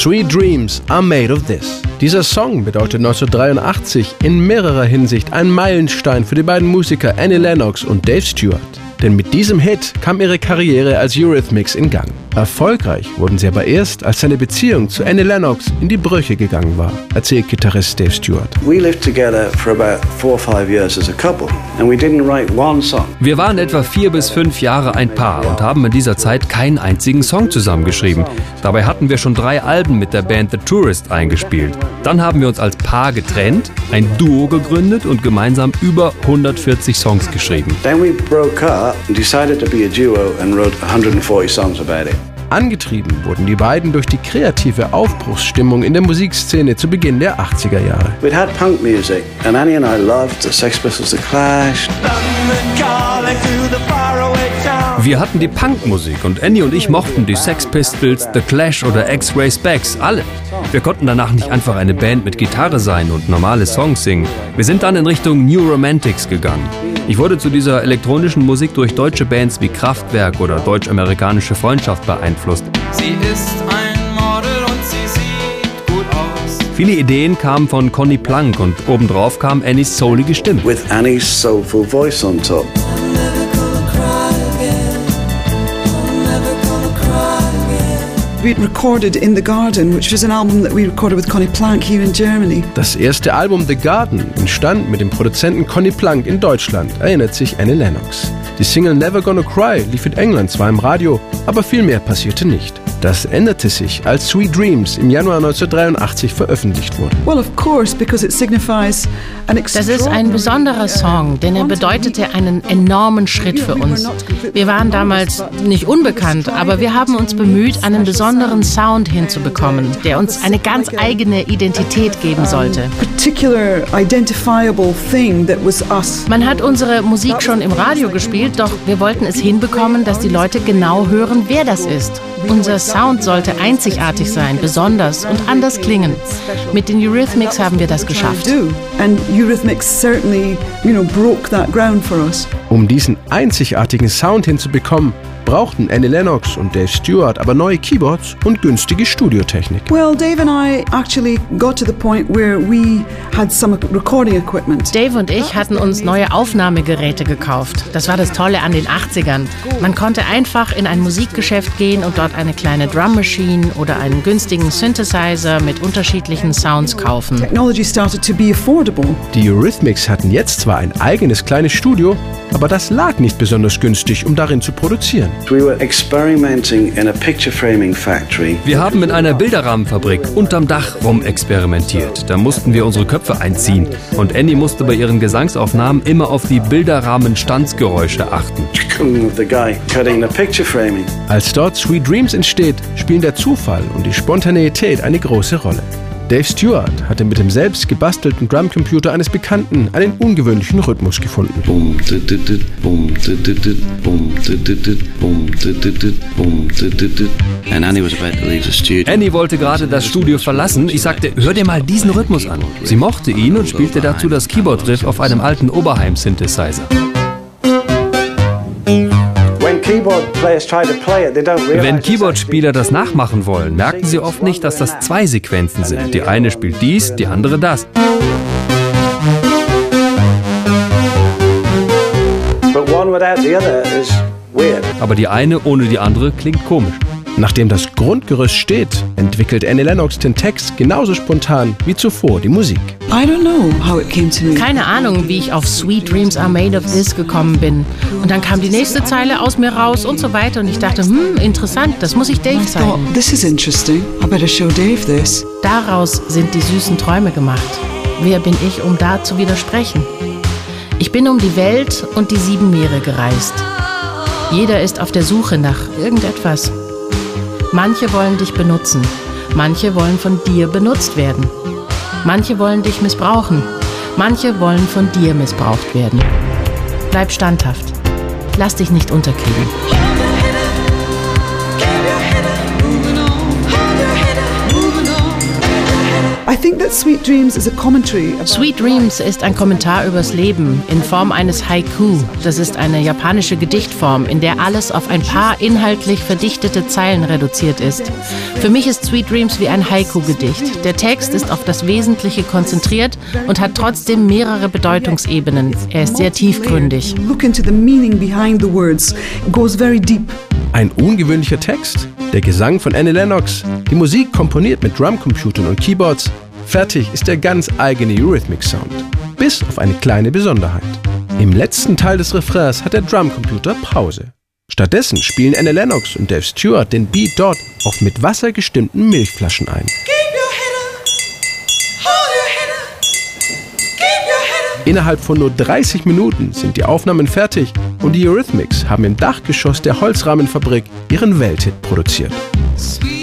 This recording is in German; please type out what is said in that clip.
Sweet Dreams are made of this. Dieser Song bedeutet 1983 in mehrerer Hinsicht ein Meilenstein für die beiden Musiker Annie Lennox und Dave Stewart. Denn mit diesem Hit kam ihre Karriere als Eurythmics in Gang. Erfolgreich wurden sie aber erst, als seine Beziehung zu Annie Lennox in die Brüche gegangen war, erzählt Gitarrist Dave Stewart. Wir waren etwa vier bis fünf Jahre ein Paar und haben in dieser Zeit keinen einzigen Song zusammengeschrieben. Dabei hatten wir schon drei Alben mit der Band The Tourist eingespielt. Dann haben wir uns als Paar getrennt, ein Duo gegründet und gemeinsam über 140 Songs geschrieben. Then we broke up and decided to be a duo and wrote 140 songs about it. Angetrieben wurden die beiden durch die kreative Aufbruchsstimmung in der Musikszene zu Beginn der 80er Jahre. We'd had punk music and Annie and I loved the Sex Pistols, The Clash. Wir hatten die Punkmusik und Annie und ich mochten die Sex Pistols, The Clash oder X-Ray Specs, alle. Wir konnten danach nicht einfach eine Band mit Gitarre sein und normale Songs singen. Wir sind dann in Richtung New Romantics gegangen. Ich wurde zu dieser elektronischen Musik durch deutsche Bands wie Kraftwerk oder Deutsch-Amerikanische Freundschaft beeinflusst. Sie ist ein Model und sie sieht gut aus. Viele Ideen kamen von Conny Plank und obendrauf kam Annies soulige Stimme. With Annie's soulful voice on top. We recorded In the Garden, which was an album that we recorded with Connie Plank here in Germany. Das erste Album The Garden entstand mit dem Produzenten Connie Plank in Deutschland, erinnert sich Annie Lennox. Die Single Never Gonna Cry lief in England zwar im Radio, aber viel mehr passierte nicht. Das änderte sich, als Sweet Dreams im Januar 1983 veröffentlicht wurde. Das ist ein besonderer Song, denn er bedeutete einen enormen Schritt für uns. Wir waren damals nicht unbekannt, aber wir haben uns bemüht, einen besonderen Sound hinzubekommen, der uns eine ganz eigene Identität geben sollte. Man hat unsere Musik schon im Radio gespielt, doch wir wollten es hinbekommen, dass die Leute genau hören, wer das ist. Unser Sound sollte einzigartig sein, besonders und anders klingen. Mit den Eurythmics haben wir das geschafft. Um diesen einzigartigen Sound hinzubekommen, brauchten Annie Lennox und Dave Stewart aber neue Keyboards und günstige Studiotechnik. Well, Dave and I actually got to the point where we had some recording equipment. Dave und ich hatten uns neue Aufnahmegeräte gekauft. Das war das Tolle an den 80ern. Man konnte einfach in ein Musikgeschäft gehen und dort eine kleine Drum Machine oder einen günstigen Synthesizer mit unterschiedlichen Sounds kaufen. Technology started to be affordable. Die Eurythmics hatten jetzt zwar ein eigenes kleines Studio, aber das lag nicht besonders günstig, um darin zu produzieren. Wir haben in einer Bilderrahmenfabrik unterm Dach rumexperimentiert. Da mussten wir unsere Köpfe einziehen und Annie musste bei ihren Gesangsaufnahmen immer auf die Bilderrahmen-Stanzgeräusche achten. Als dort Sweet Dreams entsteht, spielen der Zufall und die Spontaneität eine große Rolle. Dave Stewart hatte mit dem selbst gebastelten Drumcomputer eines Bekannten einen ungewöhnlichen Rhythmus gefunden. Annie wollte gerade das Studio verlassen. Ich sagte, hör dir mal diesen Rhythmus an. Sie mochte ihn und spielte dazu das Keyboard-Riff auf einem alten Oberheim-Synthesizer. Wenn Keyboard-Spieler das nachmachen wollen, merken sie oft nicht, dass das zwei Sequenzen sind. Die eine spielt dies, die andere das. Aber die eine ohne die andere klingt komisch. Nachdem das Grundgerüst steht, entwickelt Annie Lennox den Text genauso spontan wie zuvor die Musik. Keine Ahnung, wie ich auf Sweet Dreams Are Made of This gekommen bin. Und dann kam die nächste Zeile aus mir raus und so weiter. Und ich dachte, hm, interessant, das muss ich Dave zeigen. Daraus sind die süßen Träume gemacht. Wer bin ich, um da zu widersprechen? Ich bin um die Welt und die sieben Meere gereist. Jeder ist auf der Suche nach irgendetwas. Manche wollen dich benutzen, manche wollen von dir benutzt werden. Manche wollen dich missbrauchen, manche wollen von dir missbraucht werden. Bleib standhaft. Lass dich nicht unterkriegen. Sweet Dreams is a commentary. Sweet Dreams ist ein Kommentar übers Leben in Form eines Haiku. Das ist eine japanische Gedichtform, in der alles auf ein paar inhaltlich verdichtete Zeilen reduziert ist. Für mich ist Sweet Dreams wie ein Haiku-Gedicht. Der Text ist auf das Wesentliche konzentriert und hat trotzdem mehrere Bedeutungsebenen. Er ist sehr tiefgründig. Look into the meaning behind the words. It goes very deep. Ein ungewöhnlicher Text, der Gesang von Annie Lennox, die Musik komponiert mit Drumcomputern und Keyboards. Fertig ist der ganz eigene Eurythmic-Sound. Bis auf eine kleine Besonderheit. Im letzten Teil des Refrains hat der Drumcomputer Pause. Stattdessen spielen Annie Lennox und Dave Stewart den Beat dort auf mit Wasser gestimmten Milchflaschen ein. Innerhalb von nur 30 Minuten sind die Aufnahmen fertig und die Eurythmics haben im Dachgeschoss der Holzrahmenfabrik ihren Welthit produziert. Sweet